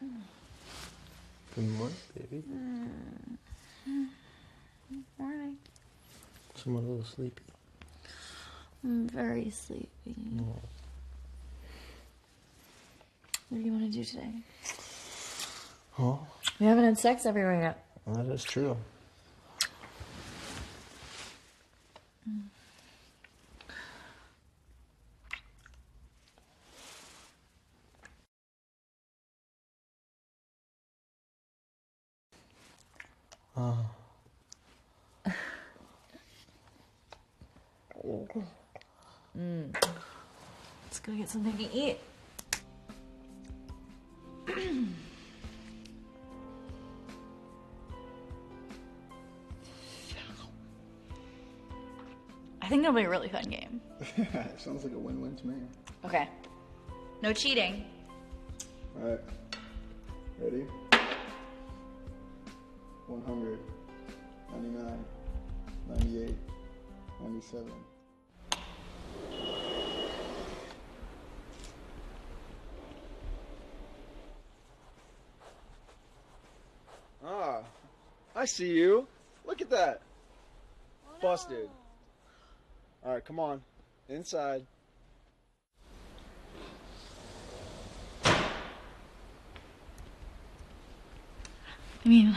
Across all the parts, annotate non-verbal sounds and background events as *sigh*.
Good morning, baby. Good Morning. So I'm a little sleepy. I'm very sleepy. Mm. What do you want to do today? Oh, We haven't had sex everywhere yet. that is true. Mm. Let's go get something to eat. I think it'll be a really fun game. *laughs* Sounds like a win-win to me. Okay. No cheating. All right. Ready? 100, 99, 98, 97. Ah, I see you. Look at that. Busted. All right, come on. Inside. I mean,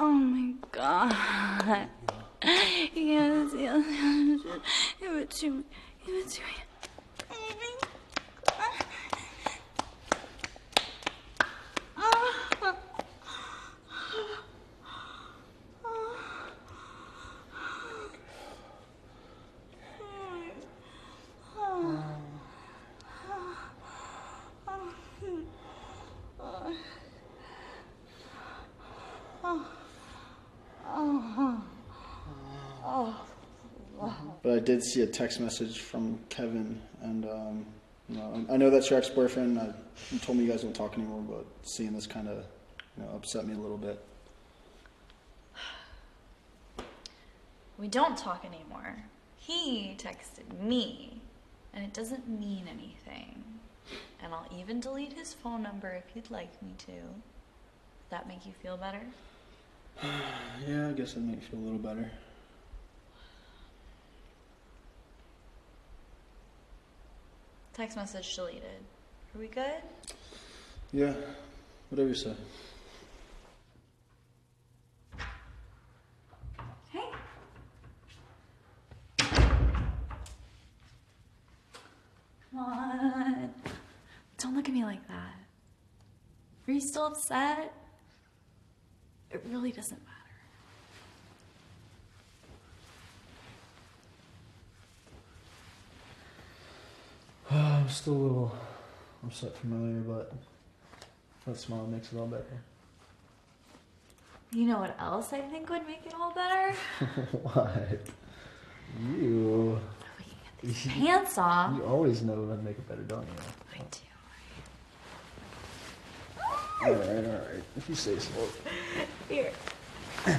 Oh my god. Yes, yes, yes. Give it to me. Give it to me. But I did see a text message from Kevin, and um, you know, I I know that's your ex-boyfriend. Uh, you told me you guys don't talk anymore, but seeing this kind of you know, upset me a little bit. We don't talk anymore. He texted me, and it doesn't mean anything. And I'll even delete his phone number if you'd like me to. Does that make you feel better? *sighs* Yeah, I guess that'd make me feel a little better. Text message deleted. Are we good? Yeah, whatever you say. Hey. Come on. Don't look at me like that. Are you still upset? It really doesn't matter. I'm still a little upset from earlier, but that smile makes it all better. You know what else I think would make it all better? *laughs* what? You. We can get these pants off. You always know that'd make it better, don't you? I do. Alright, alright. If you say so. Here. *clears throat*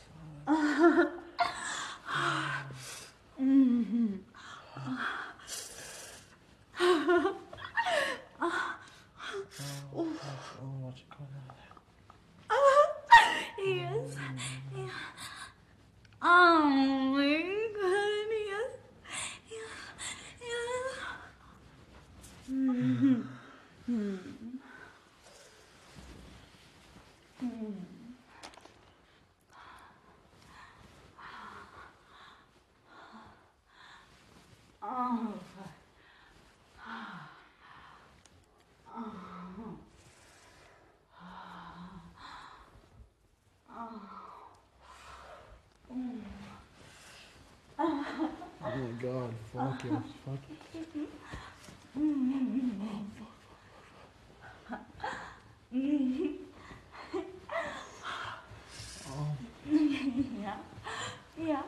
whole my god. Fuck yes. Fuck. Yeah. *laughs* Yeah.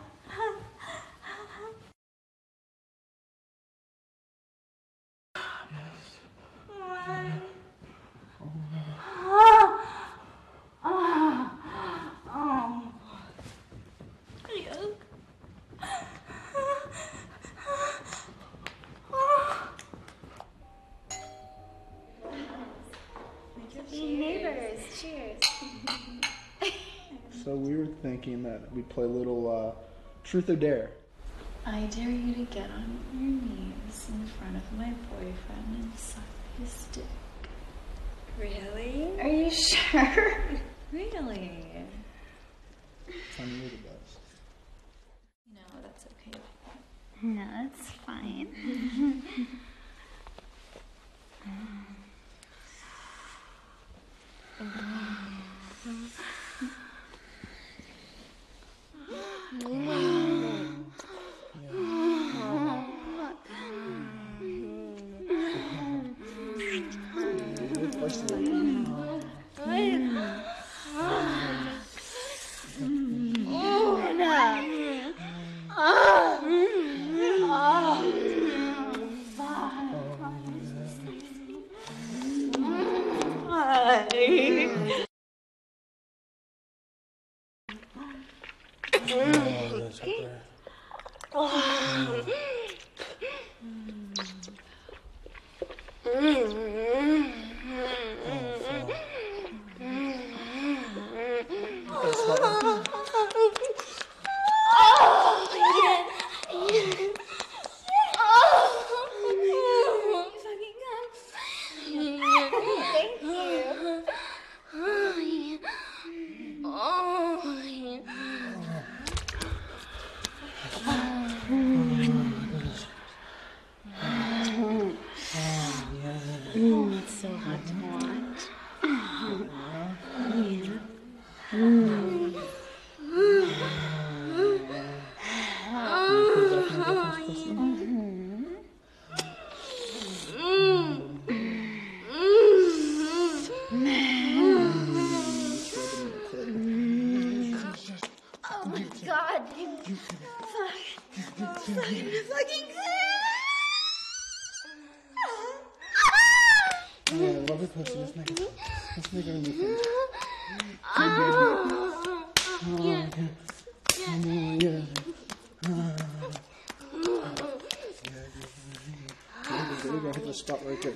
Neighbors, cheers. So we were thinking that we'd play a little uh, truth or dare. I dare you to get on your knees in front of my boyfriend and suck his dick. Really? Are you sure? really? Yeah, it, pussy. Let's make it. Let's make it a new thing. Oh, yeah. There you go. Hit the spot right there.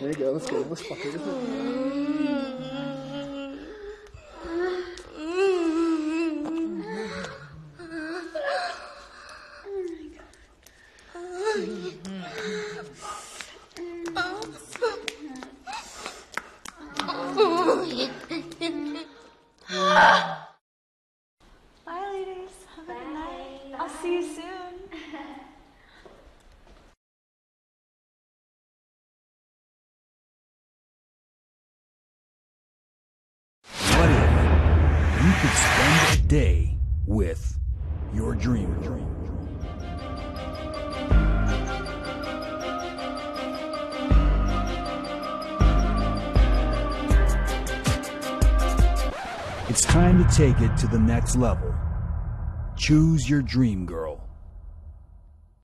There you go. Let's go. Let's fuck it. Bye, ladies. Have a good night. I'll see you soon. What if you could spend a day with your dream? It's time to take it to the next level. Choose your dream girl.